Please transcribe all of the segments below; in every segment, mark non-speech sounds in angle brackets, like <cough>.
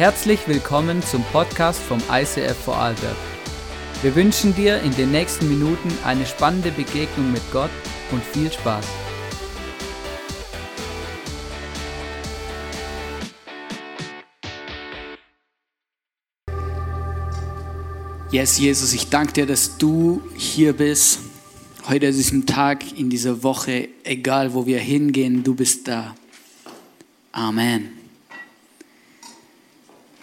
Herzlich willkommen zum Podcast vom ICF Vorarlberg. Wir wünschen dir in den nächsten Minuten eine spannende Begegnung mit Gott und viel Spaß. Yes, Jesus, ich danke dir, dass du hier bist. Heute an diesem Tag, in dieser Woche, egal wo wir hingehen, du bist da. Amen.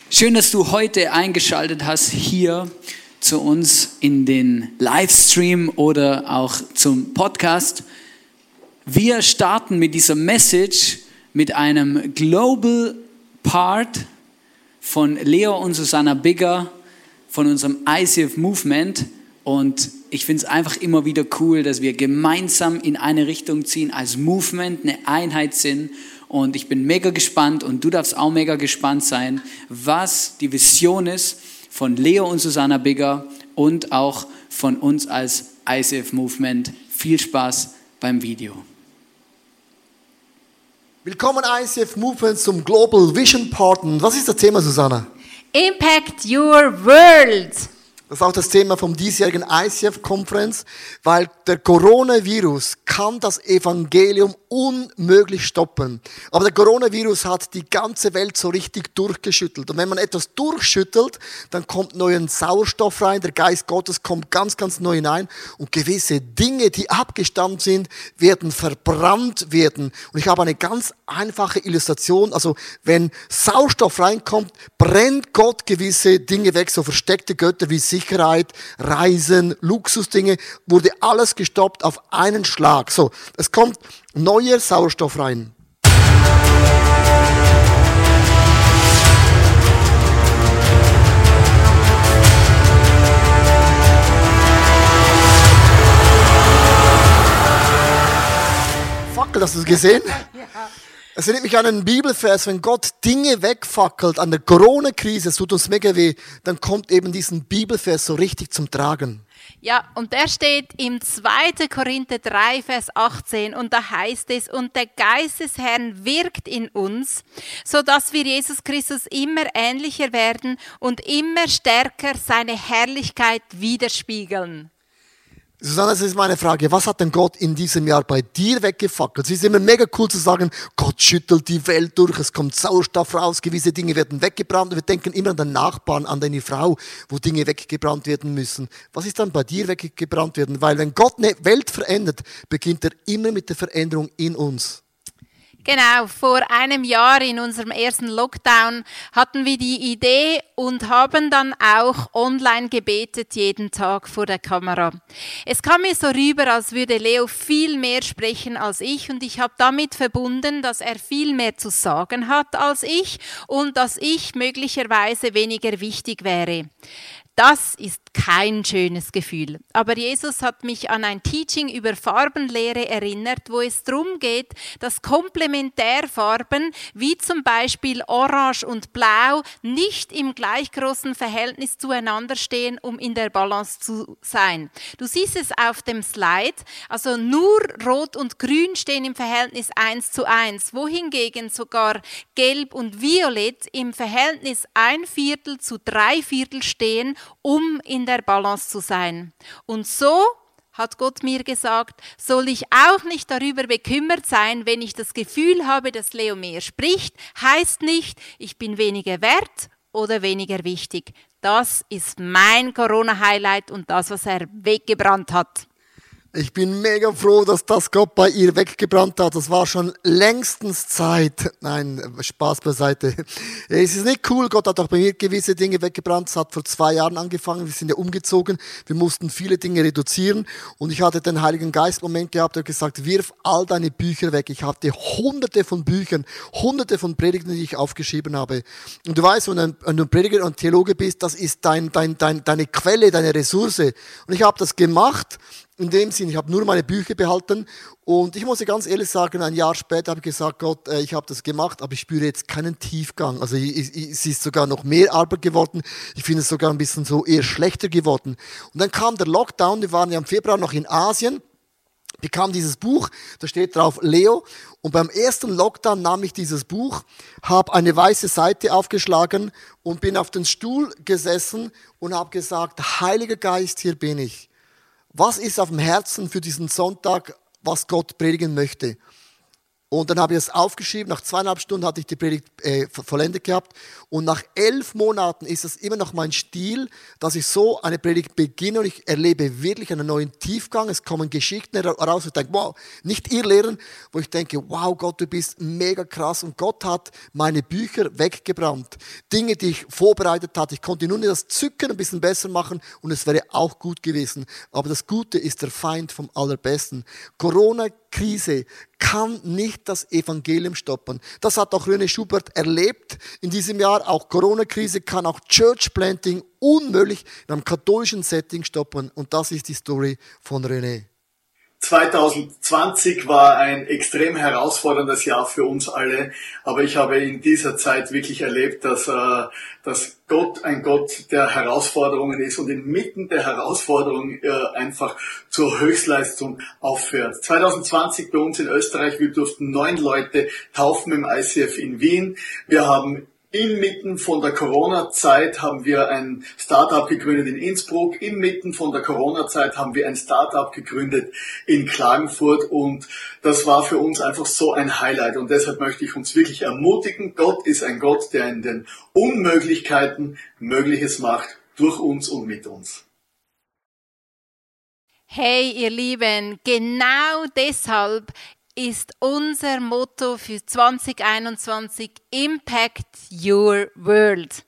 Schön, dass du heute eingeschaltet hast hier zu uns in den Livestream oder auch zum Podcast. Wir starten mit dieser Message mit einem Global Part von Leo und Susanna Bigger von unserem ICF Movement und ich finde es einfach immer wieder cool, dass wir gemeinsam in eine Richtung ziehen, als Movement eine Einheit sind und ich bin mega gespannt und du darfst auch mega gespannt sein, was die Vision ist von Leo und Susanna Bigger und auch von uns als ICF Movement. Viel Spaß beim Video. Willkommen ICF Movement zum Global Vision Partner. Was ist das Thema, Susanna? Impact your world. Das ist auch das Thema vom diesjährigen ICF-Konferenz, weil der Coronavirus kann das Evangelium unmöglich stoppen. Aber der Coronavirus hat die ganze Welt so richtig durchgeschüttelt. Und wenn man etwas durchschüttelt, dann kommt neuen Sauerstoff rein, der Geist Gottes kommt ganz, ganz neu hinein und gewisse Dinge, die abgestammt sind, werden verbrannt werden. Und ich habe eine ganz einfache Illustration. Also wenn Sauerstoff reinkommt, brennt Gott gewisse Dinge weg, so versteckte Götter wie Sicherheit, Reisen, Luxusdinge, wurde alles gestoppt auf einen Schlag. So, es kommt neuer Sauerstoff rein. Fackel, hast du es gesehen? <laughs> Es erinnert mich an einen Bibelvers, wenn Gott Dinge wegfackelt an der Corona-Krise, es tut uns mega weh, dann kommt eben diesen Bibelvers so richtig zum Tragen. Ja, und der steht im 2. Korinther 3, Vers 18 und da heißt es, und der Geist des Herrn wirkt in uns, so dass wir Jesus Christus immer ähnlicher werden und immer stärker seine Herrlichkeit widerspiegeln. Susanne, das ist meine Frage. Was hat denn Gott in diesem Jahr bei dir weggefackelt? Es ist immer mega cool zu sagen, Gott schüttelt die Welt durch, es kommt Sauerstoff raus, gewisse Dinge werden weggebrannt. Und wir denken immer an den Nachbarn, an deine Frau, wo Dinge weggebrannt werden müssen. Was ist dann bei dir weggebrannt werden? Weil wenn Gott eine Welt verändert, beginnt er immer mit der Veränderung in uns. Genau, vor einem Jahr in unserem ersten Lockdown hatten wir die Idee und haben dann auch online gebetet jeden Tag vor der Kamera. Es kam mir so rüber, als würde Leo viel mehr sprechen als ich und ich habe damit verbunden, dass er viel mehr zu sagen hat als ich und dass ich möglicherweise weniger wichtig wäre. Das ist kein schönes Gefühl. Aber Jesus hat mich an ein Teaching über Farbenlehre erinnert, wo es darum geht, dass Komplementärfarben wie zum Beispiel Orange und Blau nicht im gleich großen Verhältnis zueinander stehen, um in der Balance zu sein. Du siehst es auf dem Slide, also nur Rot und Grün stehen im Verhältnis 1 zu 1, wohingegen sogar Gelb und Violett im Verhältnis ein Viertel zu drei Viertel stehen um in der Balance zu sein. Und so hat Gott mir gesagt, soll ich auch nicht darüber bekümmert sein, wenn ich das Gefühl habe, dass Leo mehr spricht, heißt nicht, ich bin weniger wert oder weniger wichtig. Das ist mein Corona-Highlight und das, was er weggebrannt hat. Ich bin mega froh, dass das Gott bei ihr weggebrannt hat. Das war schon längstens Zeit. Nein, Spaß beiseite. Es ist nicht cool. Gott hat auch bei mir gewisse Dinge weggebrannt. Es hat vor zwei Jahren angefangen. Wir sind ja umgezogen. Wir mussten viele Dinge reduzieren. Und ich hatte den Heiligen Geist Moment gehabt, der gesagt, wirf all deine Bücher weg. Ich hatte hunderte von Büchern, hunderte von Predigten, die ich aufgeschrieben habe. Und du weißt, wenn du ein Prediger und Theologe bist, das ist dein, dein, dein, deine Quelle, deine Ressource. Und ich habe das gemacht in dem Sinn, ich habe nur meine Bücher behalten und ich muss ganz ehrlich sagen, ein Jahr später habe ich gesagt, Gott, äh, ich habe das gemacht, aber ich spüre jetzt keinen Tiefgang. Also es ist sogar noch mehr Arbeit geworden. Ich finde es sogar ein bisschen so eher schlechter geworden. Und dann kam der Lockdown, wir waren ja im Februar noch in Asien bekam dieses Buch, da steht drauf Leo. Und beim ersten Lockdown nahm ich dieses Buch, habe eine weiße Seite aufgeschlagen und bin auf den Stuhl gesessen und habe gesagt, Heiliger Geist, hier bin ich. Was ist auf dem Herzen für diesen Sonntag, was Gott predigen möchte? Und dann habe ich es aufgeschrieben. Nach zweieinhalb Stunden hatte ich die Predigt äh, vollendet gehabt. Und nach elf Monaten ist es immer noch mein Stil, dass ich so eine Predigt beginne und ich erlebe wirklich einen neuen Tiefgang. Es kommen Geschichten heraus und ich denke, wow, nicht ihr Lehren, wo ich denke, wow, Gott, du bist mega krass. Und Gott hat meine Bücher weggebrannt. Dinge, die ich vorbereitet hatte. Ich konnte nur das Zücken ein bisschen besser machen und es wäre auch gut gewesen. Aber das Gute ist der Feind vom Allerbesten. Corona Krise kann nicht das Evangelium stoppen. Das hat auch René Schubert erlebt in diesem Jahr. Auch Corona-Krise kann auch Church Planting unmöglich in einem katholischen Setting stoppen. Und das ist die Story von René. 2020 war ein extrem herausforderndes Jahr für uns alle, aber ich habe in dieser Zeit wirklich erlebt, dass, äh, dass Gott ein Gott der Herausforderungen ist und inmitten der Herausforderungen äh, einfach zur Höchstleistung aufhört. 2020 bei uns in Österreich, wir durften neun Leute taufen im ICF in Wien. Wir haben Inmitten von der Corona-Zeit haben wir ein Startup gegründet in Innsbruck. Inmitten von der Corona-Zeit haben wir ein Startup gegründet in Klagenfurt. Und das war für uns einfach so ein Highlight. Und deshalb möchte ich uns wirklich ermutigen. Gott ist ein Gott, der in den Unmöglichkeiten Mögliches macht, durch uns und mit uns. Hey, ihr Lieben, genau deshalb ist unser Motto für 2021 Impact Your World.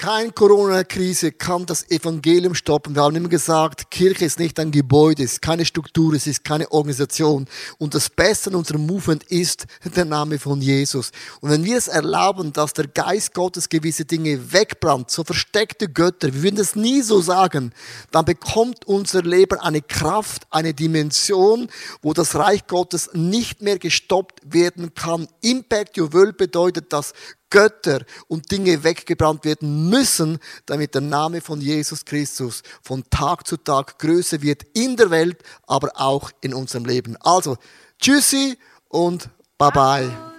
Kein Corona-Krise kann das Evangelium stoppen. Wir haben immer gesagt, Kirche ist nicht ein Gebäude, es ist keine Struktur, es ist keine Organisation. Und das Beste in unserem Movement ist der Name von Jesus. Und wenn wir es erlauben, dass der Geist Gottes gewisse Dinge wegbrannt, so versteckte Götter, wir würden es nie so sagen, dann bekommt unser Leben eine Kraft, eine Dimension, wo das Reich Gottes nicht mehr gestoppt werden kann. Impact Your World bedeutet, dass Götter und Dinge weggebrannt werden müssen, damit der Name von Jesus Christus von Tag zu Tag größer wird in der Welt, aber auch in unserem Leben. Also, tschüssi und bye bye.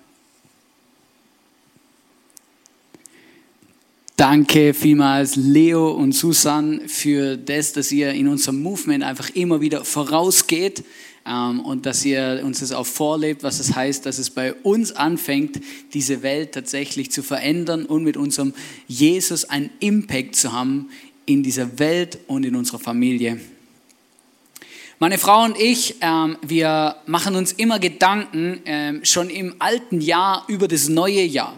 Danke vielmals Leo und Susan für das, dass ihr in unserem Movement einfach immer wieder vorausgeht ähm, und dass ihr uns das auch vorlebt, was es das heißt, dass es bei uns anfängt, diese Welt tatsächlich zu verändern und mit unserem Jesus einen Impact zu haben in dieser Welt und in unserer Familie. Meine Frau und ich, ähm, wir machen uns immer Gedanken ähm, schon im alten Jahr über das neue Jahr.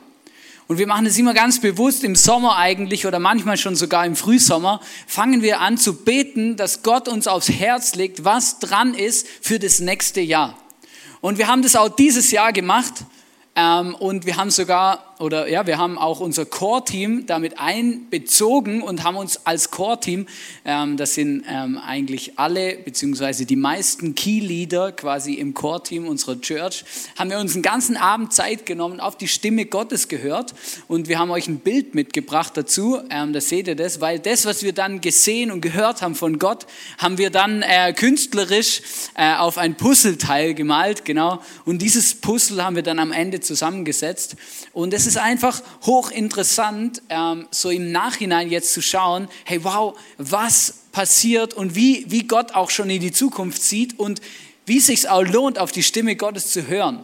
Und wir machen es immer ganz bewusst im Sommer eigentlich oder manchmal schon sogar im Frühsommer, fangen wir an zu beten, dass Gott uns aufs Herz legt, was dran ist für das nächste Jahr. Und wir haben das auch dieses Jahr gemacht. Ähm, und wir haben sogar oder ja, wir haben auch unser Core-Team damit einbezogen und haben uns als Core-Team, ähm, das sind ähm, eigentlich alle, beziehungsweise die meisten Key-Leader quasi im Core-Team unserer Church, haben wir uns einen ganzen Abend Zeit genommen, auf die Stimme Gottes gehört und wir haben euch ein Bild mitgebracht dazu, ähm, da seht ihr das, weil das, was wir dann gesehen und gehört haben von Gott, haben wir dann äh, künstlerisch äh, auf ein Puzzleteil gemalt, genau, und dieses Puzzle haben wir dann am Ende zusammengesetzt und es ist einfach hochinteressant, ähm, so im Nachhinein jetzt zu schauen, hey, wow, was passiert und wie, wie Gott auch schon in die Zukunft sieht und wie es sich auch lohnt, auf die Stimme Gottes zu hören.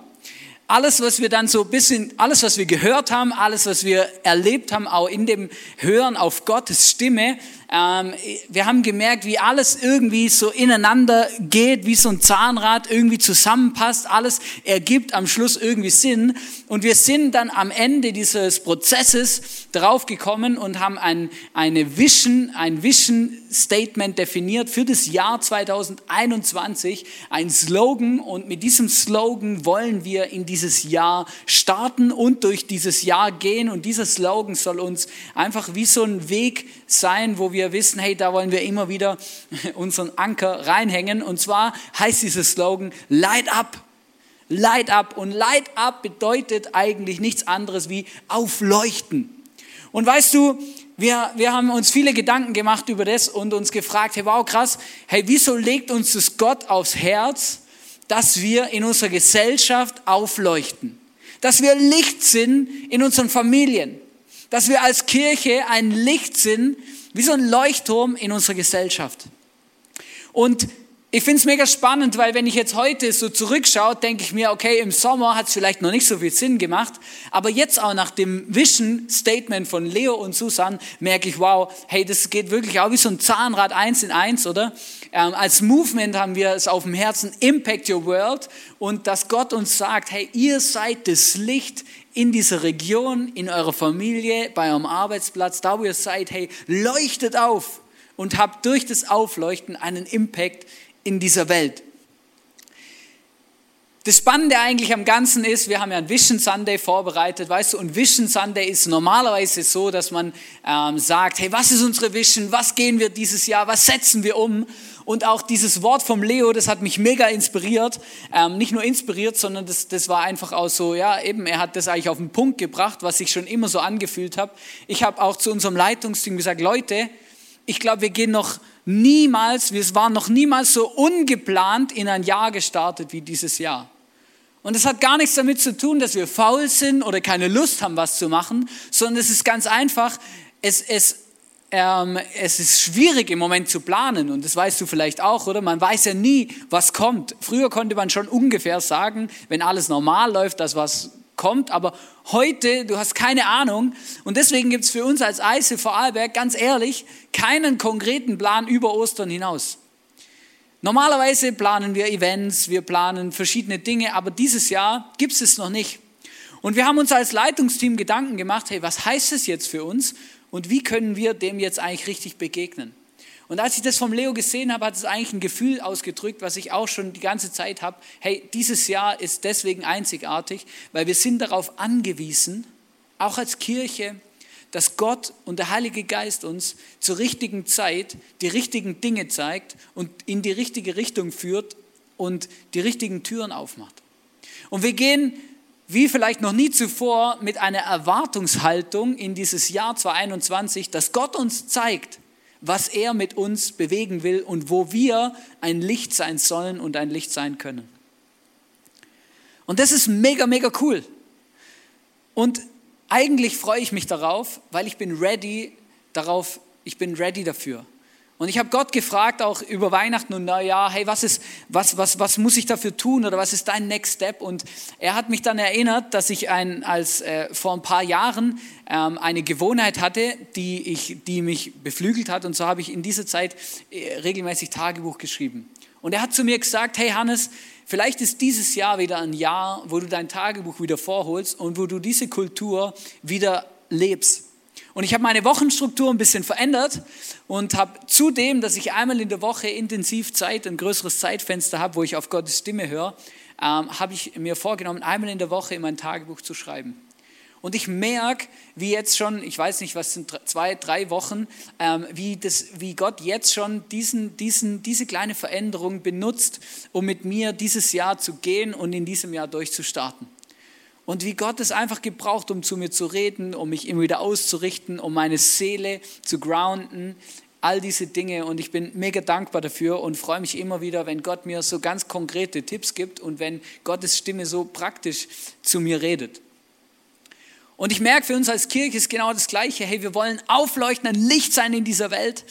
Alles, was wir dann so ein bisschen, alles, was wir gehört haben, alles, was wir erlebt haben, auch in dem Hören auf Gottes Stimme, ähm, wir haben gemerkt, wie alles irgendwie so ineinander geht, wie so ein Zahnrad irgendwie zusammenpasst. Alles ergibt am Schluss irgendwie Sinn. Und wir sind dann am Ende dieses Prozesses draufgekommen und haben ein, eine Vision, ein Vision Statement definiert für das Jahr 2021, ein Slogan. Und mit diesem Slogan wollen wir in dieses Jahr starten und durch dieses Jahr gehen. Und dieser Slogan soll uns einfach wie so ein Weg sein, wo wir wissen, hey, da wollen wir immer wieder <laughs> unseren Anker reinhängen. Und zwar heißt dieses Slogan, Light up. Light up. Und Light up bedeutet eigentlich nichts anderes wie aufleuchten. Und weißt du, wir, wir haben uns viele Gedanken gemacht über das und uns gefragt, hey, wow, krass, hey, wieso legt uns das Gott aufs Herz, dass wir in unserer Gesellschaft aufleuchten? Dass wir Licht sind in unseren Familien. Dass wir als Kirche ein Licht sind, wie so ein Leuchtturm in unserer Gesellschaft. Und ich finde es mega spannend, weil wenn ich jetzt heute so zurückschaue, denke ich mir, okay, im Sommer hat es vielleicht noch nicht so viel Sinn gemacht, aber jetzt auch nach dem Vision Statement von Leo und Susan merke ich, wow, hey, das geht wirklich auch wie so ein Zahnrad eins in eins, oder? Ähm, als Movement haben wir es auf dem Herzen, Impact Your World und dass Gott uns sagt, hey, ihr seid das Licht in dieser Region, in eurer Familie, bei eurem Arbeitsplatz, da wo ihr seid, hey, leuchtet auf und habt durch das Aufleuchten einen Impact in dieser Welt. Das Spannende eigentlich am Ganzen ist, wir haben ja einen Vision Sunday vorbereitet, weißt du, und Vision Sunday ist normalerweise so, dass man ähm, sagt, hey, was ist unsere Vision, was gehen wir dieses Jahr, was setzen wir um? Und auch dieses Wort vom Leo, das hat mich mega inspiriert, ähm, nicht nur inspiriert, sondern das, das war einfach auch so, ja, eben, er hat das eigentlich auf den Punkt gebracht, was ich schon immer so angefühlt habe. Ich habe auch zu unserem Leitungsteam gesagt, Leute, ich glaube, wir gehen noch niemals, wir waren noch niemals so ungeplant in ein Jahr gestartet wie dieses Jahr. Und es hat gar nichts damit zu tun, dass wir faul sind oder keine Lust haben, was zu machen, sondern es ist ganz einfach, es, es, ähm, es ist schwierig im Moment zu planen und das weißt du vielleicht auch, oder? Man weiß ja nie, was kommt. Früher konnte man schon ungefähr sagen, wenn alles normal läuft, dass was kommt, aber heute, du hast keine Ahnung und deswegen gibt es für uns als Eise Vorarlberg, ganz ehrlich, keinen konkreten Plan über Ostern hinaus. Normalerweise planen wir Events, wir planen verschiedene Dinge, aber dieses Jahr gibt es es noch nicht. Und wir haben uns als Leitungsteam Gedanken gemacht, hey, was heißt es jetzt für uns und wie können wir dem jetzt eigentlich richtig begegnen? Und als ich das vom Leo gesehen habe, hat es eigentlich ein Gefühl ausgedrückt, was ich auch schon die ganze Zeit habe. Hey, dieses Jahr ist deswegen einzigartig, weil wir sind darauf angewiesen, auch als Kirche, dass Gott und der Heilige Geist uns zur richtigen Zeit die richtigen Dinge zeigt und in die richtige Richtung führt und die richtigen Türen aufmacht. Und wir gehen wie vielleicht noch nie zuvor mit einer Erwartungshaltung in dieses Jahr 2021, dass Gott uns zeigt, was er mit uns bewegen will und wo wir ein Licht sein sollen und ein Licht sein können. Und das ist mega, mega cool. Und eigentlich freue ich mich darauf, weil ich bin ready darauf, ich bin ready dafür. Und ich habe Gott gefragt, auch über Weihnachten und Neujahr, hey, was, ist, was, was, was muss ich dafür tun oder was ist dein Next Step? Und er hat mich dann erinnert, dass ich ein, als, äh, vor ein paar Jahren ähm, eine Gewohnheit hatte, die, ich, die mich beflügelt hat. Und so habe ich in dieser Zeit äh, regelmäßig Tagebuch geschrieben. Und er hat zu mir gesagt, hey Hannes, vielleicht ist dieses Jahr wieder ein Jahr, wo du dein Tagebuch wieder vorholst und wo du diese Kultur wieder lebst. Und ich habe meine Wochenstruktur ein bisschen verändert und habe zudem, dass ich einmal in der Woche intensiv Zeit, ein größeres Zeitfenster habe, wo ich auf Gottes Stimme höre, ähm, habe ich mir vorgenommen, einmal in der Woche in mein Tagebuch zu schreiben. Und ich merke, wie jetzt schon, ich weiß nicht, was sind zwei, drei Wochen, ähm, wie, das, wie Gott jetzt schon diesen, diesen, diese kleine Veränderung benutzt, um mit mir dieses Jahr zu gehen und in diesem Jahr durchzustarten und wie Gott es einfach gebraucht, um zu mir zu reden, um mich immer wieder auszurichten, um meine Seele zu grounden, all diese Dinge. Und ich bin mega dankbar dafür und freue mich immer wieder, wenn Gott mir so ganz konkrete Tipps gibt und wenn Gottes Stimme so praktisch zu mir redet. Und ich merke, für uns als Kirche ist genau das Gleiche. Hey, wir wollen aufleuchten, ein Licht sein in dieser Welt.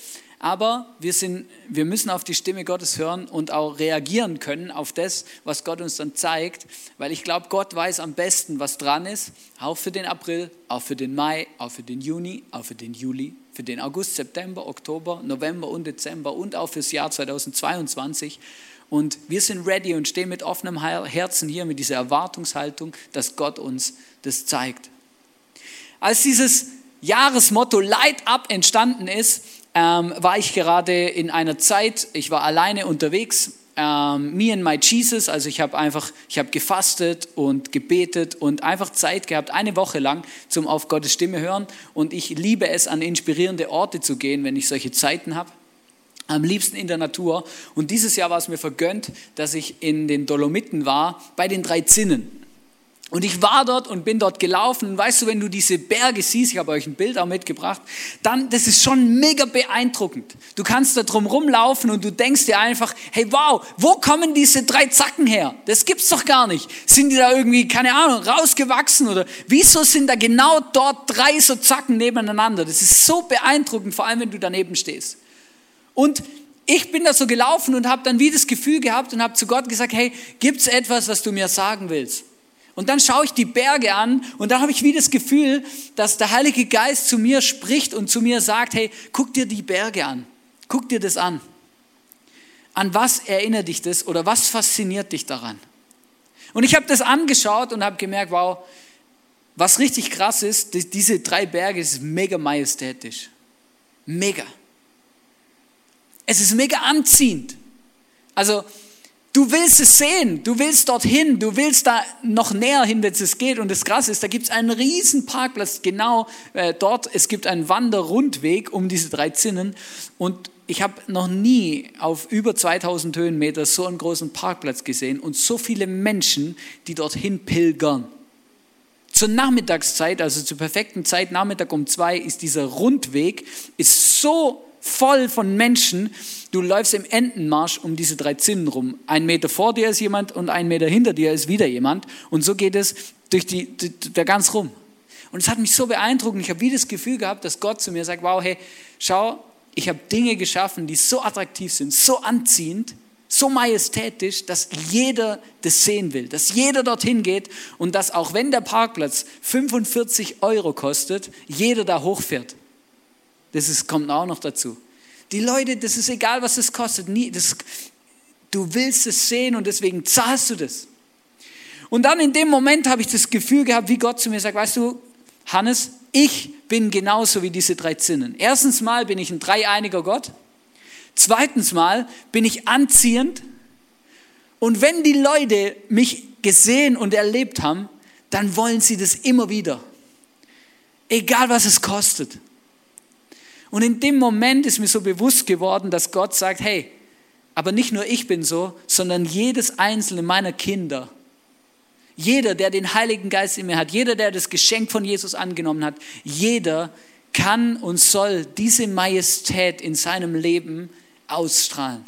Aber wir, sind, wir müssen auf die Stimme Gottes hören und auch reagieren können auf das, was Gott uns dann zeigt, weil ich glaube, Gott weiß am besten, was dran ist, auch für den April, auch für den Mai, auch für den Juni, auch für den Juli, für den August, September, Oktober, November und Dezember und auch fürs Jahr 2022. Und wir sind ready und stehen mit offenem Herzen hier, mit dieser Erwartungshaltung, dass Gott uns das zeigt. Als dieses Jahresmotto Light Up entstanden ist, ähm, war ich gerade in einer Zeit, ich war alleine unterwegs, ähm, me and my Jesus, also ich habe einfach, ich habe gefastet und gebetet und einfach Zeit gehabt, eine Woche lang zum auf Gottes Stimme hören und ich liebe es, an inspirierende Orte zu gehen, wenn ich solche Zeiten habe. Am liebsten in der Natur. Und dieses Jahr war es mir vergönnt, dass ich in den Dolomiten war, bei den drei Zinnen. Und ich war dort und bin dort gelaufen. Und weißt du, wenn du diese Berge siehst, ich habe euch ein Bild auch mitgebracht, dann, das ist schon mega beeindruckend. Du kannst da drum rumlaufen und du denkst dir einfach, hey wow, wo kommen diese drei Zacken her? Das gibt's doch gar nicht. Sind die da irgendwie, keine Ahnung, rausgewachsen oder wieso sind da genau dort drei so Zacken nebeneinander? Das ist so beeindruckend, vor allem wenn du daneben stehst. Und ich bin da so gelaufen und habe dann wie das Gefühl gehabt und habe zu Gott gesagt, hey, gibt's etwas, was du mir sagen willst? Und dann schaue ich die Berge an und dann habe ich wie das Gefühl, dass der Heilige Geist zu mir spricht und zu mir sagt, hey, guck dir die Berge an. Guck dir das an. An was erinnert dich das oder was fasziniert dich daran? Und ich habe das angeschaut und habe gemerkt, wow, was richtig krass ist, diese drei Berge sind mega majestätisch. Mega. Es ist mega anziehend. Also Du willst es sehen, du willst dorthin, du willst da noch näher hin, wenn es geht. Und das Krasse ist, da gibt es einen riesen Parkplatz genau äh, dort. Es gibt einen Wanderrundweg um diese drei Zinnen. Und ich habe noch nie auf über 2000 Höhenmeter so einen großen Parkplatz gesehen und so viele Menschen, die dorthin pilgern. Zur Nachmittagszeit, also zur perfekten Zeit, Nachmittag um zwei, ist dieser Rundweg ist so voll von Menschen. Du läufst im Entenmarsch um diese drei Zinnen rum. Ein Meter vor dir ist jemand und ein Meter hinter dir ist wieder jemand. Und so geht es durch die, der ganz rum. Und es hat mich so beeindruckt. Ich habe wie das Gefühl gehabt, dass Gott zu mir sagt, wow, hey, schau, ich habe Dinge geschaffen, die so attraktiv sind, so anziehend, so majestätisch, dass jeder das sehen will, dass jeder dorthin geht und dass auch wenn der Parkplatz 45 Euro kostet, jeder da hochfährt. Das ist, kommt auch noch dazu. Die Leute, das ist egal, was es kostet. Nie, das, du willst es sehen und deswegen zahlst du das. Und dann in dem Moment habe ich das Gefühl gehabt, wie Gott zu mir sagt, weißt du, Hannes, ich bin genauso wie diese drei Zinnen. Erstens mal bin ich ein dreieiniger Gott. Zweitens mal bin ich anziehend. Und wenn die Leute mich gesehen und erlebt haben, dann wollen sie das immer wieder. Egal was es kostet. Und in dem Moment ist mir so bewusst geworden, dass Gott sagt, hey, aber nicht nur ich bin so, sondern jedes einzelne meiner Kinder, jeder, der den Heiligen Geist in mir hat, jeder, der das Geschenk von Jesus angenommen hat, jeder kann und soll diese Majestät in seinem Leben ausstrahlen.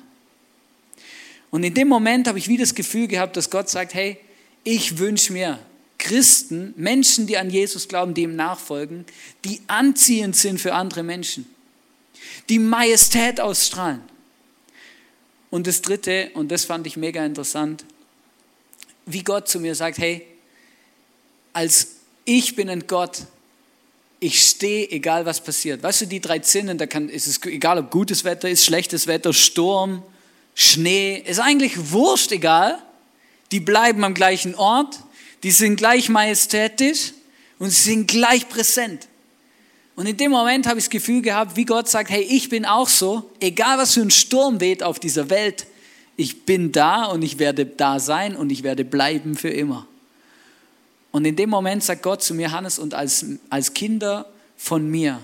Und in dem Moment habe ich wieder das Gefühl gehabt, dass Gott sagt, hey, ich wünsche mir, Christen, Menschen, die an Jesus glauben, die ihm nachfolgen, die anziehend sind für andere Menschen, die Majestät ausstrahlen. Und das Dritte, und das fand ich mega interessant, wie Gott zu mir sagt, hey, als ich bin ein Gott, ich stehe, egal was passiert. Weißt du, die drei Zinnen, da kann, ist es egal, ob gutes Wetter ist, schlechtes Wetter, Sturm, Schnee, ist eigentlich wurscht egal. Die bleiben am gleichen Ort, die sind gleich majestätisch und sie sind gleich präsent. Und in dem Moment habe ich das Gefühl gehabt, wie Gott sagt, hey, ich bin auch so, egal was für ein Sturm weht auf dieser Welt, ich bin da und ich werde da sein und ich werde bleiben für immer. Und in dem Moment sagt Gott zu mir, Hannes, und als, als Kinder von mir,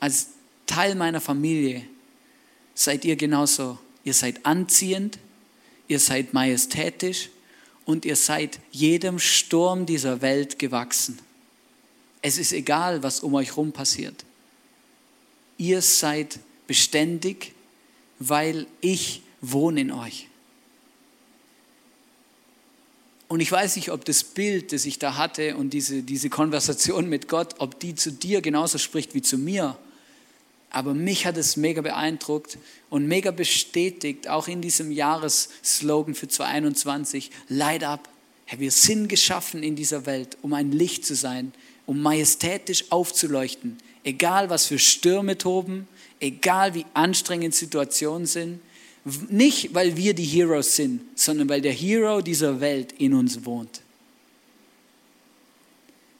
als Teil meiner Familie, seid ihr genauso. Ihr seid anziehend, ihr seid majestätisch und ihr seid jedem Sturm dieser Welt gewachsen. Es ist egal, was um euch herum passiert. Ihr seid beständig, weil ich wohne in euch. Und ich weiß nicht, ob das Bild, das ich da hatte und diese, diese Konversation mit Gott, ob die zu dir genauso spricht wie zu mir. Aber mich hat es mega beeindruckt und mega bestätigt, auch in diesem Jahresslogan für 2021, Light up. Hey, wir sind geschaffen in dieser Welt, um ein Licht zu sein, um majestätisch aufzuleuchten. Egal, was für Stürme toben, egal wie anstrengend Situationen sind. Nicht, weil wir die Heroes sind, sondern weil der Hero dieser Welt in uns wohnt.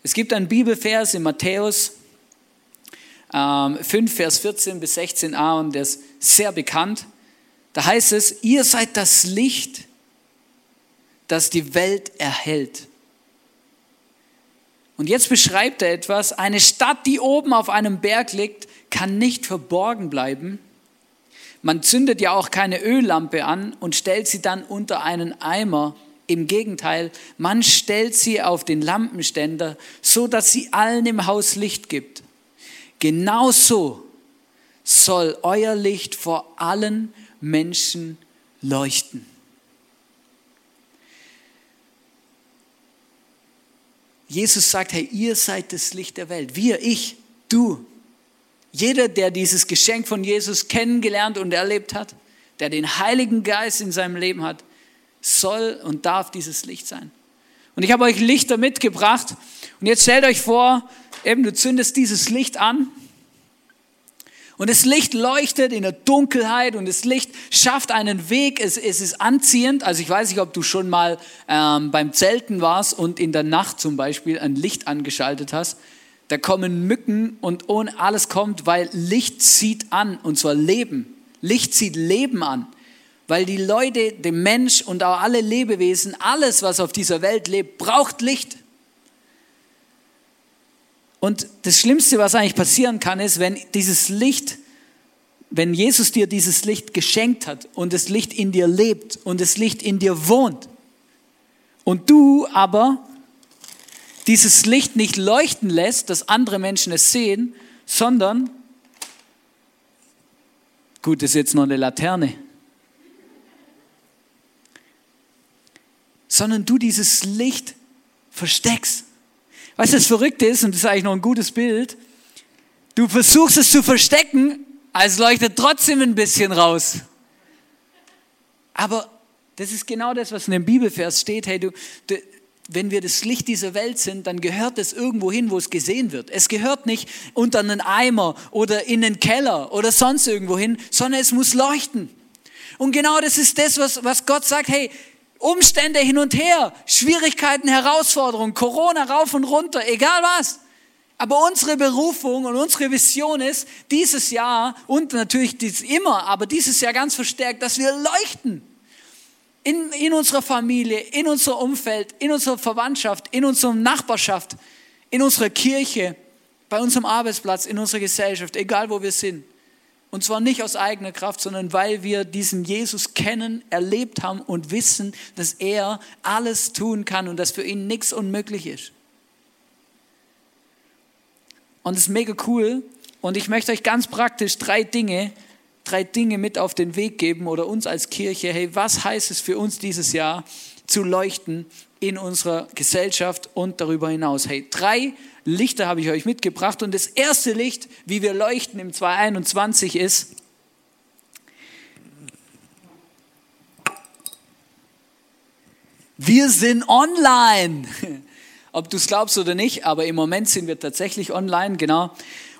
Es gibt einen Bibelvers in Matthäus 5, ähm, Vers 14 bis 16a und der ist sehr bekannt. Da heißt es, ihr seid das Licht, das die Welt erhält. Und jetzt beschreibt er etwas, eine Stadt, die oben auf einem Berg liegt, kann nicht verborgen bleiben. Man zündet ja auch keine Öllampe an und stellt sie dann unter einen Eimer Im Gegenteil, man stellt sie auf den Lampenständer, so dass sie allen im Haus Licht gibt. Genauso soll euer Licht vor allen Menschen leuchten. Jesus sagt, hey, ihr seid das Licht der Welt. Wir, ich, du. Jeder, der dieses Geschenk von Jesus kennengelernt und erlebt hat, der den Heiligen Geist in seinem Leben hat, soll und darf dieses Licht sein. Und ich habe euch Lichter mitgebracht. Und jetzt stellt euch vor, eben du zündest dieses Licht an und das Licht leuchtet in der Dunkelheit und das Licht schafft einen Weg. Es, es ist anziehend. Also ich weiß nicht, ob du schon mal ähm, beim Zelten warst und in der Nacht zum Beispiel ein Licht angeschaltet hast. Da kommen Mücken und ohne alles kommt, weil Licht zieht an und zwar Leben. Licht zieht Leben an, weil die Leute, der Mensch und auch alle Lebewesen, alles, was auf dieser Welt lebt, braucht Licht. Und das Schlimmste, was eigentlich passieren kann, ist, wenn dieses Licht, wenn Jesus dir dieses Licht geschenkt hat und das Licht in dir lebt und das Licht in dir wohnt. Und du aber dieses Licht nicht leuchten lässt, dass andere Menschen es sehen, sondern, gut, das ist jetzt noch eine Laterne, sondern du dieses Licht versteckst Du, das Verrückte ist, und das ist eigentlich noch ein gutes Bild, du versuchst es zu verstecken, als leuchtet trotzdem ein bisschen raus. Aber das ist genau das, was in dem Bibelvers steht. Hey, du, du, wenn wir das Licht dieser Welt sind, dann gehört es irgendwo hin, wo es gesehen wird. Es gehört nicht unter einen Eimer oder in einen Keller oder sonst irgendwo hin, sondern es muss leuchten. Und genau das ist das, was, was Gott sagt. Hey, Umstände hin und her, Schwierigkeiten, Herausforderungen, Corona rauf und runter, egal was. Aber unsere Berufung und unsere Vision ist dieses Jahr und natürlich dies immer, aber dieses Jahr ganz verstärkt, dass wir leuchten. In, in unserer Familie, in unserem Umfeld, in unserer Verwandtschaft, in unserer Nachbarschaft, in unserer Kirche, bei unserem Arbeitsplatz, in unserer Gesellschaft, egal wo wir sind. Und zwar nicht aus eigener Kraft, sondern weil wir diesen Jesus kennen, erlebt haben und wissen, dass er alles tun kann und dass für ihn nichts unmöglich ist. Und das ist mega cool. Und ich möchte euch ganz praktisch drei Dinge, drei Dinge mit auf den Weg geben oder uns als Kirche. Hey, was heißt es für uns dieses Jahr zu leuchten in unserer Gesellschaft und darüber hinaus? Hey, drei Lichter habe ich euch mitgebracht. Und das erste Licht, wie wir leuchten im 2021 ist, wir sind online. <laughs> Ob du es glaubst oder nicht, aber im Moment sind wir tatsächlich online, genau.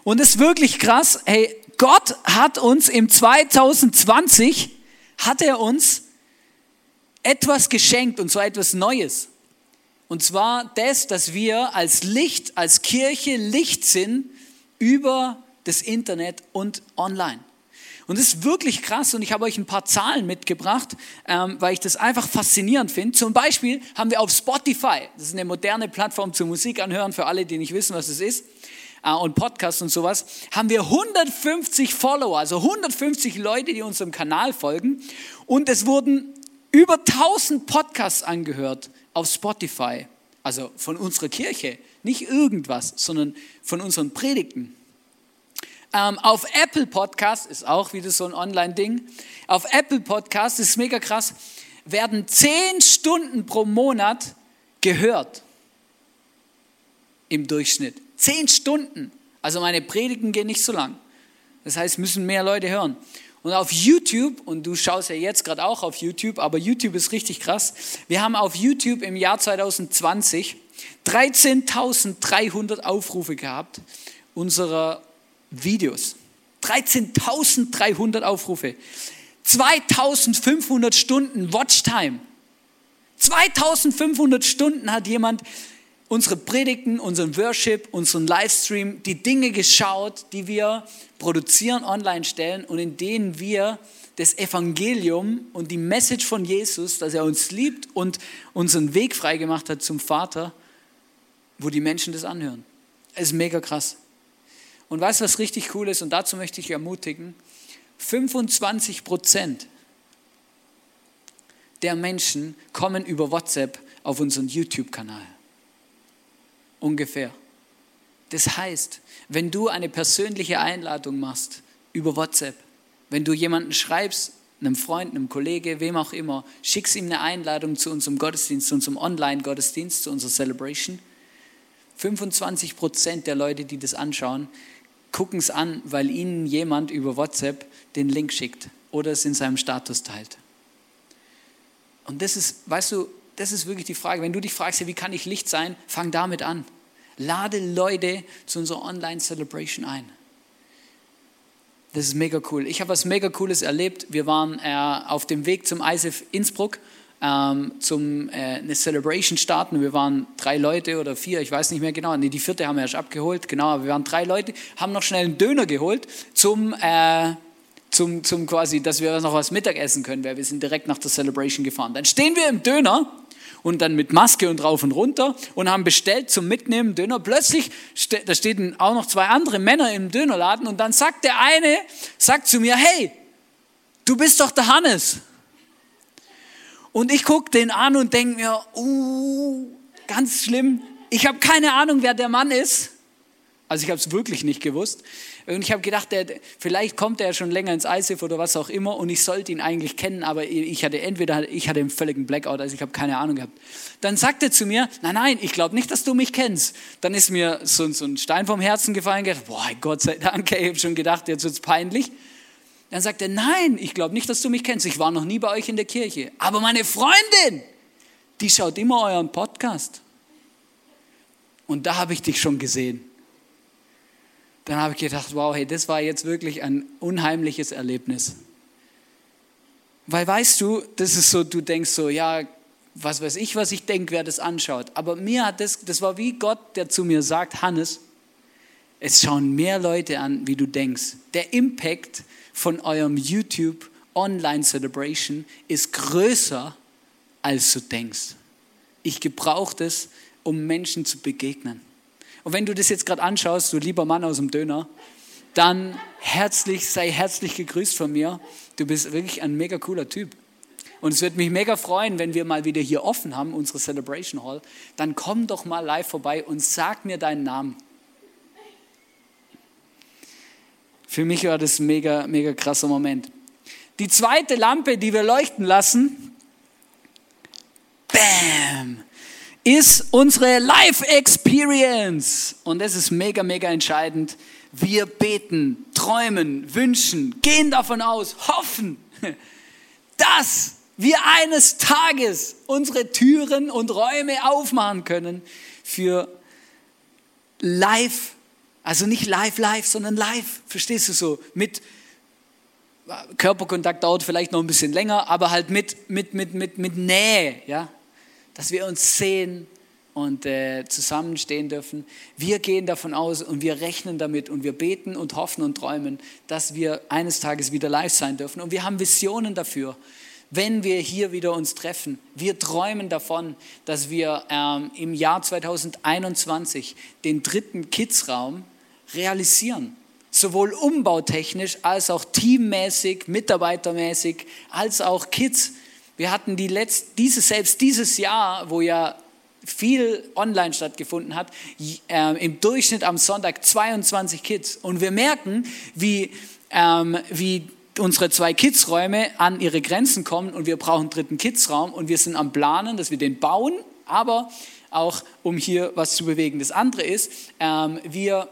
Und es ist wirklich krass, hey, Gott hat uns im 2020, hat er uns etwas geschenkt und zwar etwas Neues. Und zwar das, dass wir als Licht, als Kirche Licht sind über das Internet und online. Und das ist wirklich krass und ich habe euch ein paar Zahlen mitgebracht, ähm, weil ich das einfach faszinierend finde. Zum Beispiel haben wir auf Spotify, das ist eine moderne Plattform zum Musik anhören für alle, die nicht wissen, was es ist, äh, und Podcasts und sowas, haben wir 150 Follower, also 150 Leute, die unserem Kanal folgen. Und es wurden über 1000 Podcasts angehört auf Spotify, also von unserer Kirche, nicht irgendwas, sondern von unseren Predigten. Ähm, auf Apple Podcast ist auch wieder so ein Online-Ding. Auf Apple Podcast ist mega krass, werden zehn Stunden pro Monat gehört im Durchschnitt. Zehn Stunden. Also meine Predigten gehen nicht so lang. Das heißt, müssen mehr Leute hören. Und auf YouTube, und du schaust ja jetzt gerade auch auf YouTube, aber YouTube ist richtig krass. Wir haben auf YouTube im Jahr 2020 13.300 Aufrufe gehabt unserer Videos. 13.300 Aufrufe. 2500 Stunden Watchtime. 2500 Stunden hat jemand unsere Predigten, unseren Worship, unseren Livestream, die Dinge geschaut, die wir produzieren, online stellen und in denen wir das Evangelium und die Message von Jesus, dass er uns liebt und unseren Weg freigemacht hat zum Vater, wo die Menschen das anhören. Es ist mega krass. Und weißt du, was richtig cool ist? Und dazu möchte ich ermutigen, 25 Prozent der Menschen kommen über WhatsApp auf unseren YouTube-Kanal. Ungefähr. Das heißt, wenn du eine persönliche Einladung machst über WhatsApp, wenn du jemanden schreibst, einem Freund, einem Kollege, wem auch immer, schickst ihm eine Einladung zu unserem Gottesdienst, zu unserem Online-Gottesdienst, zu unserer Celebration. 25 Prozent der Leute, die das anschauen, gucken es an, weil ihnen jemand über WhatsApp den Link schickt oder es in seinem Status teilt. Und das ist, weißt du, das ist wirklich die Frage. Wenn du dich fragst, wie kann ich Licht sein, fang damit an. Lade Leute zu unserer Online-Celebration ein. Das ist mega cool. Ich habe was mega Cooles erlebt. Wir waren äh, auf dem Weg zum ISF Innsbruck ähm, zum äh, eine Celebration starten. Wir waren drei Leute oder vier, ich weiß nicht mehr genau. Nee, die vierte haben wir erst abgeholt, genau. Wir waren drei Leute, haben noch schnell einen Döner geholt zum äh, zum, zum quasi, dass wir noch was Mittagessen können, weil wir sind direkt nach der Celebration gefahren. Dann stehen wir im Döner und dann mit Maske und rauf und runter und haben bestellt zum Mitnehmen Döner. Plötzlich, da stehen auch noch zwei andere Männer im Dönerladen und dann sagt der eine, sagt zu mir, hey, du bist doch der Hannes. Und ich gucke den an und denke mir, uh, ganz schlimm, ich habe keine Ahnung, wer der Mann ist. Also ich habe es wirklich nicht gewusst. Und ich habe gedacht, der, vielleicht kommt er schon länger ins ISIF oder was auch immer und ich sollte ihn eigentlich kennen, aber ich hatte entweder ich hatte einen völligen Blackout, also ich habe keine Ahnung gehabt. Dann sagt er zu mir, nein, nein, ich glaube nicht, dass du mich kennst. Dann ist mir so, so ein Stein vom Herzen gefallen, gedacht, boah, Gott sei Dank, <laughs> ich habe schon gedacht, jetzt wird es peinlich. Dann sagt er, nein, ich glaube nicht, dass du mich kennst. Ich war noch nie bei euch in der Kirche. Aber meine Freundin, die schaut immer euren Podcast. Und da habe ich dich schon gesehen dann habe ich gedacht, wow, hey, das war jetzt wirklich ein unheimliches Erlebnis. Weil weißt du, das ist so, du denkst so, ja, was weiß ich, was ich denke, wer das anschaut. Aber mir hat das, das war wie Gott, der zu mir sagt, Hannes, es schauen mehr Leute an, wie du denkst. Der Impact von eurem YouTube Online Celebration ist größer, als du denkst. Ich gebrauche das, um Menschen zu begegnen. Und wenn du das jetzt gerade anschaust, du lieber Mann aus dem Döner, dann herzlich, sei herzlich gegrüßt von mir. Du bist wirklich ein mega cooler Typ. Und es wird mich mega freuen, wenn wir mal wieder hier offen haben, unsere Celebration Hall. Dann komm doch mal live vorbei und sag mir deinen Namen. Für mich war das ein mega, mega krasser Moment. Die zweite Lampe, die wir leuchten lassen, bam, ist unsere Life Experience. Und das ist mega, mega entscheidend. Wir beten, träumen, wünschen, gehen davon aus, hoffen, <laughs> dass wir eines Tages unsere Türen und Räume aufmachen können für live, also nicht live, live, sondern live, verstehst du so, mit Körperkontakt dauert vielleicht noch ein bisschen länger, aber halt mit, mit, mit, mit, mit Nähe, ja, dass wir uns sehen und äh, zusammenstehen dürfen. Wir gehen davon aus und wir rechnen damit und wir beten und hoffen und träumen, dass wir eines Tages wieder live sein dürfen. Und wir haben Visionen dafür, wenn wir hier wieder uns treffen. Wir träumen davon, dass wir ähm, im Jahr 2021 den dritten Kids-Raum realisieren sowohl umbautechnisch als auch teammäßig, mitarbeitermäßig, als auch Kids wir hatten die letzte, diese, selbst dieses Jahr, wo ja viel online stattgefunden hat, äh, im Durchschnitt am Sonntag 22 Kids. Und wir merken, wie, ähm, wie unsere zwei Kidsräume an ihre Grenzen kommen und wir brauchen einen dritten Kidsraum und wir sind am Planen, dass wir den bauen, aber auch um hier was zu bewegen. Das andere ist, ähm, wir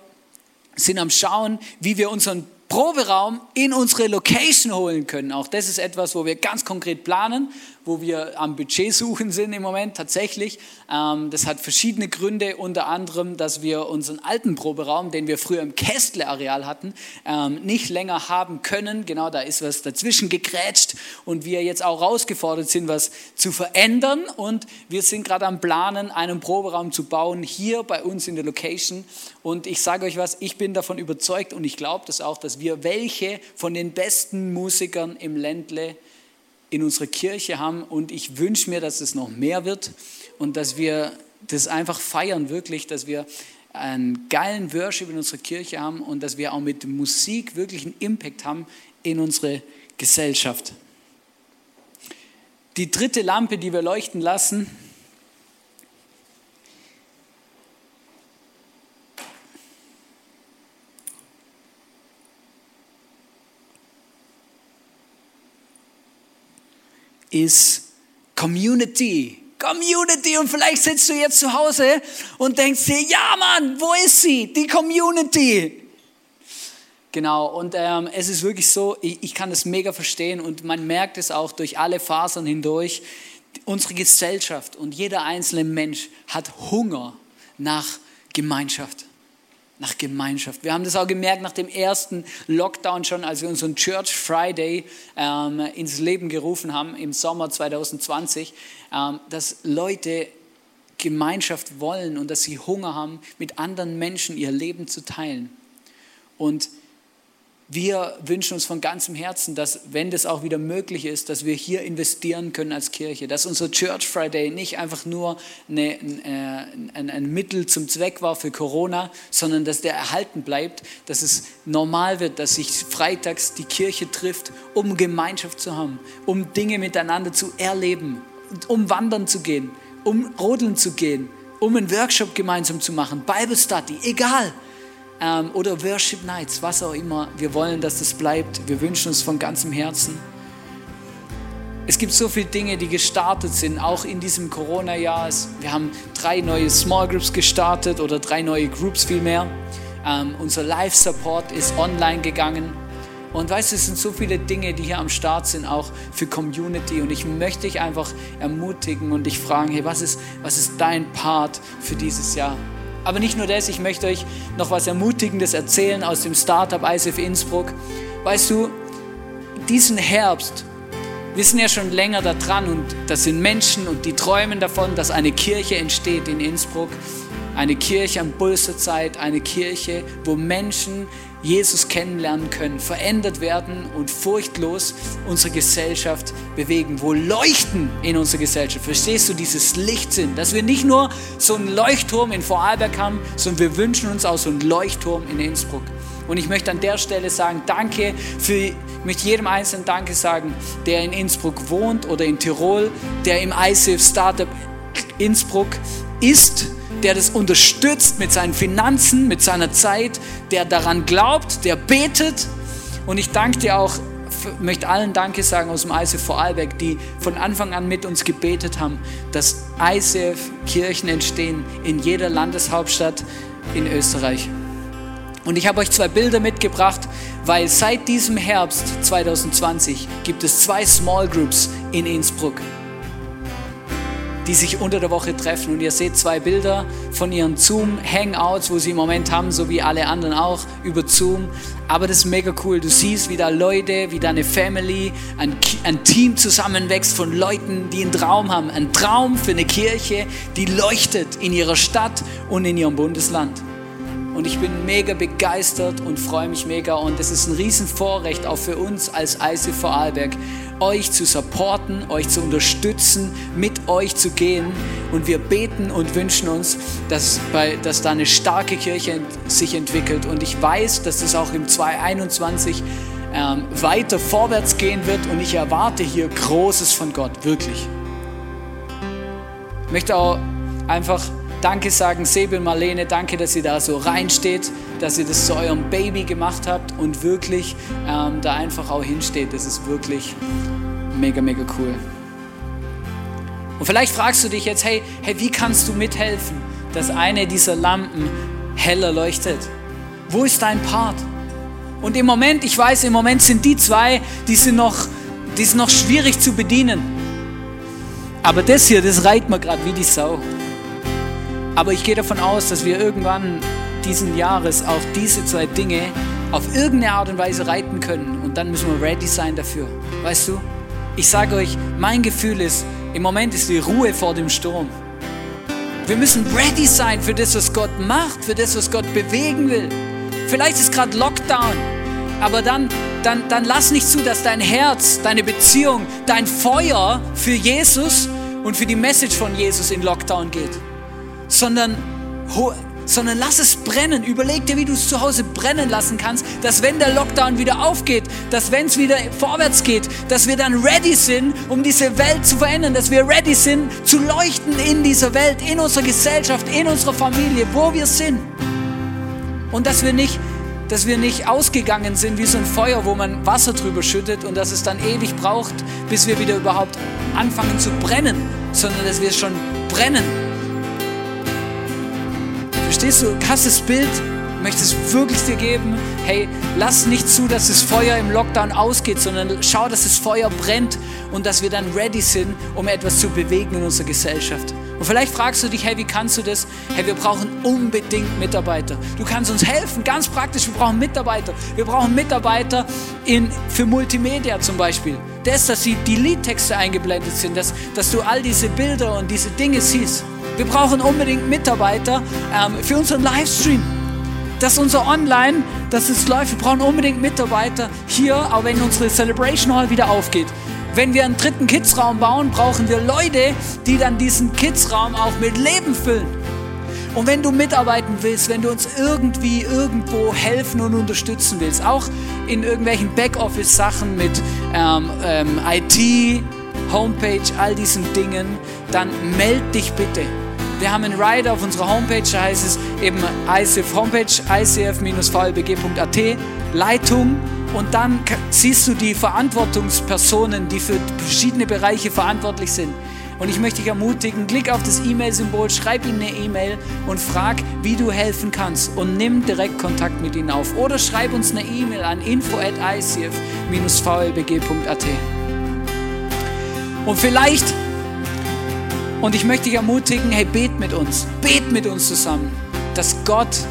sind am Schauen, wie wir unseren Proberaum in unsere Location holen können. Auch das ist etwas, wo wir ganz konkret planen wo wir am Budget suchen sind im Moment tatsächlich. Ähm, das hat verschiedene Gründe, unter anderem, dass wir unseren alten Proberaum, den wir früher im Kästle-Areal hatten, ähm, nicht länger haben können. Genau, da ist was dazwischen gegrätscht und wir jetzt auch herausgefordert sind, was zu verändern. Und wir sind gerade am Planen, einen Proberaum zu bauen, hier bei uns in der Location. Und ich sage euch was, ich bin davon überzeugt und ich glaube das auch, dass wir welche von den besten Musikern im Ländle in unserer Kirche haben und ich wünsche mir, dass es noch mehr wird und dass wir das einfach feiern, wirklich, dass wir einen geilen Worship in unserer Kirche haben und dass wir auch mit Musik wirklich einen Impact haben in unsere Gesellschaft. die dritte Lampe, die wir leuchten lassen, ist Community. Community. Und vielleicht sitzt du jetzt zu Hause und denkst dir, ja Mann, wo ist sie? Die Community. Genau, und ähm, es ist wirklich so, ich, ich kann das mega verstehen und man merkt es auch durch alle Fasern hindurch. Unsere Gesellschaft und jeder einzelne Mensch hat Hunger nach Gemeinschaft nach Gemeinschaft. Wir haben das auch gemerkt nach dem ersten Lockdown schon, als wir unseren Church Friday ähm, ins Leben gerufen haben im Sommer 2020, ähm, dass Leute Gemeinschaft wollen und dass sie Hunger haben, mit anderen Menschen ihr Leben zu teilen. Und wir wünschen uns von ganzem Herzen, dass, wenn das auch wieder möglich ist, dass wir hier investieren können als Kirche, dass unser Church Friday nicht einfach nur eine, äh, ein, ein, Mittel zum Zweck war für Corona, sondern dass der erhalten bleibt, dass es normal wird, dass sich freitags die Kirche trifft, um Gemeinschaft zu haben, um Dinge miteinander zu erleben, um wandern zu gehen, um rodeln zu gehen, um einen Workshop gemeinsam zu machen, Bible Study, egal ähm, oder Worship Nights, was auch immer. Wir wollen, dass das bleibt. Wir wünschen uns von ganzem Herzen. Es gibt so viele Dinge, die gestartet sind, auch in diesem Corona-Jahr. Wir haben drei neue Small Groups gestartet oder drei neue Groups vielmehr. Ähm, unser Live-Support ist online gegangen. Und weißt du, es sind so viele Dinge, die hier am Start sind, auch für Community. Und ich möchte dich einfach ermutigen und dich fragen, hey, was ist, was ist dein Part für dieses Jahr? Aber nicht nur das, ich möchte euch noch was Ermutigendes erzählen aus dem Startup ISF Innsbruck. Weißt du, diesen Herbst, wir sind ja schon länger da dran und das sind Menschen und die träumen davon, dass eine Kirche entsteht in Innsbruck. Eine Kirche am Bulsterzeit, eine Kirche, wo Menschen Jesus kennenlernen können, verändert werden und furchtlos unsere Gesellschaft bewegen, wo Leuchten in unserer Gesellschaft, verstehst du, dieses Licht sind, dass wir nicht nur so einen Leuchtturm in Vorarlberg haben, sondern wir wünschen uns auch so einen Leuchtturm in Innsbruck. Und ich möchte an der Stelle sagen, danke für, ich möchte jedem Einzelnen Danke sagen, der in Innsbruck wohnt oder in Tirol, der im ICF Startup Innsbruck ist der das unterstützt mit seinen Finanzen, mit seiner Zeit, der daran glaubt, der betet. Und ich danke dir auch, möchte allen Danke sagen aus dem ICF Vorarlberg, die von Anfang an mit uns gebetet haben, dass ICF-Kirchen entstehen in jeder Landeshauptstadt in Österreich. Und ich habe euch zwei Bilder mitgebracht, weil seit diesem Herbst 2020 gibt es zwei Small Groups in Innsbruck die sich unter der Woche treffen. Und ihr seht zwei Bilder von ihren Zoom-Hangouts, wo sie im Moment haben, so wie alle anderen auch, über Zoom. Aber das ist mega cool. Du siehst, wie da Leute, wie da eine Family, ein, ein Team zusammenwächst von Leuten, die einen Traum haben. Ein Traum für eine Kirche, die leuchtet in ihrer Stadt und in ihrem Bundesland. Und ich bin mega begeistert und freue mich mega. Und es ist ein Riesenvorrecht auch für uns als ICF Vorarlberg, euch zu supporten, euch zu unterstützen, mit euch zu gehen. Und wir beten und wünschen uns, dass, bei, dass da eine starke Kirche sich entwickelt. Und ich weiß, dass es auch im 2021 ähm, weiter vorwärts gehen wird. Und ich erwarte hier Großes von Gott, wirklich. Ich möchte auch einfach Danke sagen, Sebe Marlene, danke, dass ihr da so reinsteht, dass ihr das zu eurem Baby gemacht habt und wirklich ähm, da einfach auch hinsteht. Das ist wirklich mega, mega cool. Und vielleicht fragst du dich jetzt, hey, hey, wie kannst du mithelfen, dass eine dieser Lampen heller leuchtet? Wo ist dein Part? Und im Moment, ich weiß, im Moment sind die zwei, die sind noch, die sind noch schwierig zu bedienen. Aber das hier, das reiht mir gerade wie die Sau. Aber ich gehe davon aus, dass wir irgendwann diesen Jahres auch diese zwei Dinge auf irgendeine Art und Weise reiten können. Und dann müssen wir ready sein dafür. Weißt du? Ich sage euch, mein Gefühl ist, im Moment ist die Ruhe vor dem Sturm. Wir müssen ready sein für das, was Gott macht, für das, was Gott bewegen will. Vielleicht ist gerade Lockdown, aber dann, dann, dann lass nicht zu, dass dein Herz, deine Beziehung, dein Feuer für Jesus und für die Message von Jesus in Lockdown geht sondern sondern lass es brennen. Überleg dir, wie du es zu Hause brennen lassen kannst, dass wenn der Lockdown wieder aufgeht, dass wenn es wieder vorwärts geht, dass wir dann ready sind, um diese Welt zu verändern, dass wir ready sind, zu leuchten in dieser Welt, in unserer Gesellschaft, in unserer Familie, wo wir sind. Und dass wir nicht dass wir nicht ausgegangen sind wie so ein Feuer, wo man Wasser drüber schüttet und dass es dann ewig braucht, bis wir wieder überhaupt anfangen zu brennen, sondern dass wir schon brennen. Verstehst du? Das Bild? Möchtest wirklich dir geben? Hey, lass nicht zu, dass das Feuer im Lockdown ausgeht, sondern schau, dass das Feuer brennt und dass wir dann ready sind, um etwas zu bewegen in unserer Gesellschaft. Und vielleicht fragst du dich, hey, wie kannst du das? Hey, wir brauchen unbedingt Mitarbeiter. Du kannst uns helfen, ganz praktisch, wir brauchen Mitarbeiter. Wir brauchen Mitarbeiter in, für Multimedia zum Beispiel. Das, dass die, die Liedtexte eingeblendet sind, dass, dass du all diese Bilder und diese Dinge siehst. Wir brauchen unbedingt Mitarbeiter ähm, für unseren Livestream. Dass unser Online, dass es läuft. Wir brauchen unbedingt Mitarbeiter hier, auch wenn unsere Celebration Hall wieder aufgeht. Wenn wir einen dritten Kidsraum bauen, brauchen wir Leute, die dann diesen Kidsraum auch mit Leben füllen. Und wenn du mitarbeiten willst, wenn du uns irgendwie irgendwo helfen und unterstützen willst, auch in irgendwelchen Backoffice-Sachen mit ähm, ähm, IT, Homepage, all diesen Dingen, dann meld dich bitte. Wir haben einen Rider auf unserer Homepage, da heißt es eben ICF Homepage, icf-vlbg.at, Leitung und dann siehst du die Verantwortungspersonen, die für verschiedene Bereiche verantwortlich sind. Und ich möchte dich ermutigen, klick auf das E-Mail-Symbol, schreib ihnen eine E-Mail und frag, wie du helfen kannst und nimm direkt Kontakt mit ihnen auf. Oder schreib uns eine E-Mail an info at icf-vlbg.at. Und vielleicht, und ich möchte dich ermutigen, hey, bet mit uns, bet mit uns zusammen, dass Gott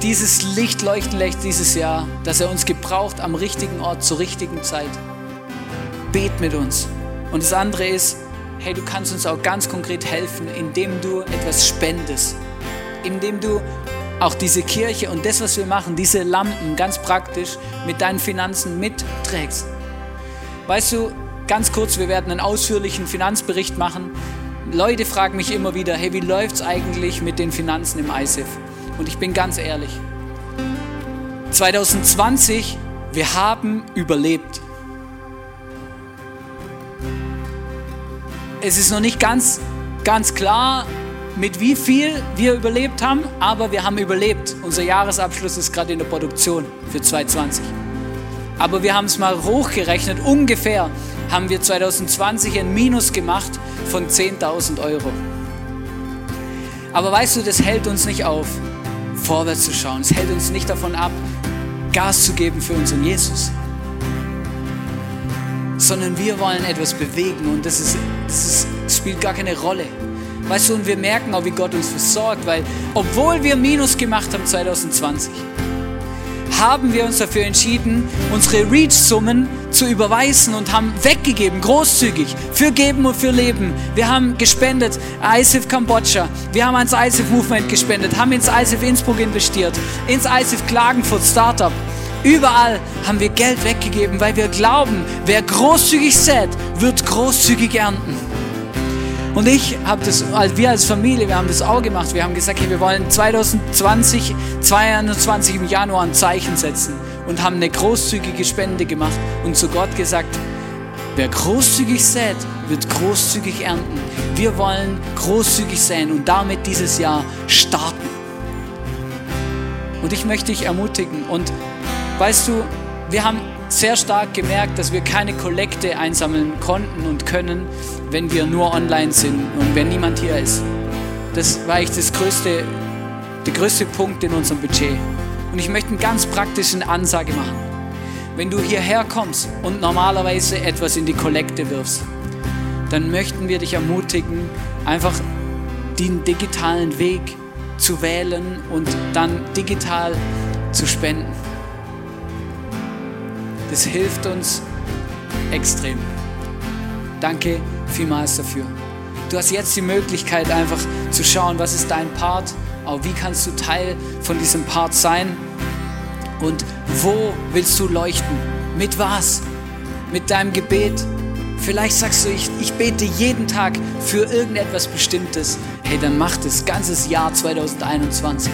dieses Licht leuchten lässt dieses Jahr, dass er uns gebraucht am richtigen Ort zur richtigen Zeit. Bet mit uns. Und das andere ist, hey, du kannst uns auch ganz konkret helfen, indem du etwas spendest, indem du auch diese Kirche und das, was wir machen, diese Lampen ganz praktisch mit deinen Finanzen mitträgst. Weißt du, ganz kurz, wir werden einen ausführlichen Finanzbericht machen. Leute fragen mich immer wieder, hey, wie läuft es eigentlich mit den Finanzen im ISIF? Und ich bin ganz ehrlich, 2020, wir haben überlebt. Es ist noch nicht ganz, ganz klar, mit wie viel wir überlebt haben, aber wir haben überlebt. Unser Jahresabschluss ist gerade in der Produktion für 2020. Aber wir haben es mal hochgerechnet, ungefähr haben wir 2020 ein Minus gemacht von 10.000 Euro. Aber weißt du, das hält uns nicht auf vorwärts zu schauen. Es hält uns nicht davon ab, Gas zu geben für unseren Jesus. Sondern wir wollen etwas bewegen und das, ist, das, ist, spielt gar keine Rolle. Weißt du, und wir merken auch, wie Gott uns versorgt, weil obwohl wir Minus gemacht haben 2020, haben wir uns dafür entschieden, unsere Reach-Summen zu überweisen und haben weggegeben, großzügig, für Geben und für Leben. Wir haben gespendet, ISIF Kambodscha, wir haben ans ISIF Movement gespendet, haben ins ISIF Innsbruck investiert, ins ISIF Klagenfurt Startup. Überall haben wir Geld weggegeben, weil wir glauben, wer großzügig sät, wird großzügig ernten. Und ich habe das, wir als Familie, wir haben das auch gemacht. Wir haben gesagt, hey, wir wollen 2020, 2021 im Januar ein Zeichen setzen und haben eine großzügige Spende gemacht und zu Gott gesagt, wer großzügig sät, wird großzügig ernten. Wir wollen großzügig sein und damit dieses Jahr starten. Und ich möchte dich ermutigen und weißt du, wir haben sehr stark gemerkt, dass wir keine Kollekte einsammeln konnten und können, wenn wir nur online sind und wenn niemand hier ist. Das war eigentlich das größte, der größte Punkt in unserem Budget. Und ich möchte eine ganz praktische Ansage machen. Wenn du hierher kommst und normalerweise etwas in die Kollekte wirfst, dann möchten wir dich ermutigen, einfach den digitalen Weg zu wählen und dann digital zu spenden. Das hilft uns extrem. Danke vielmals dafür. Du hast jetzt die Möglichkeit einfach zu schauen, was ist dein Part, auch wie kannst du Teil von diesem Part sein und wo willst du leuchten? Mit was? Mit deinem Gebet? Vielleicht sagst du, ich, ich bete jeden Tag für irgendetwas Bestimmtes. hey, dann mach das ganzes Jahr 2021.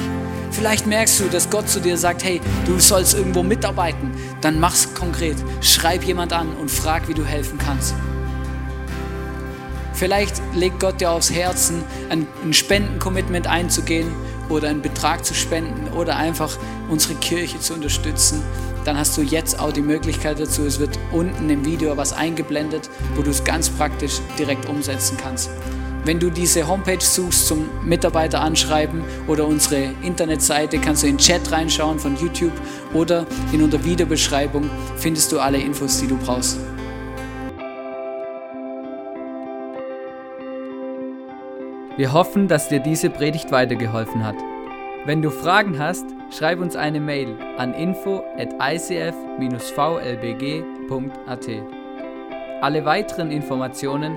Vielleicht merkst du, dass Gott zu dir sagt, hey, du sollst irgendwo mitarbeiten. Dann mach's konkret. Schreib jemand an und frag, wie du helfen kannst. Vielleicht legt Gott dir aufs Herzen, ein, ein Spendencommitment einzugehen oder einen Betrag zu spenden oder einfach unsere Kirche zu unterstützen. Dann hast du jetzt auch die Möglichkeit dazu. Es wird unten im Video was eingeblendet, wo du es ganz praktisch direkt umsetzen kannst. Wenn du diese Homepage suchst zum Mitarbeiter anschreiben oder unsere Internetseite, kannst du in den Chat reinschauen von YouTube oder in unserer Videobeschreibung findest du alle Infos, die du brauchst. Wir hoffen, dass dir diese Predigt weitergeholfen hat. Wenn du Fragen hast, schreib uns eine Mail an info at icf-vlbg.at. Alle weiteren Informationen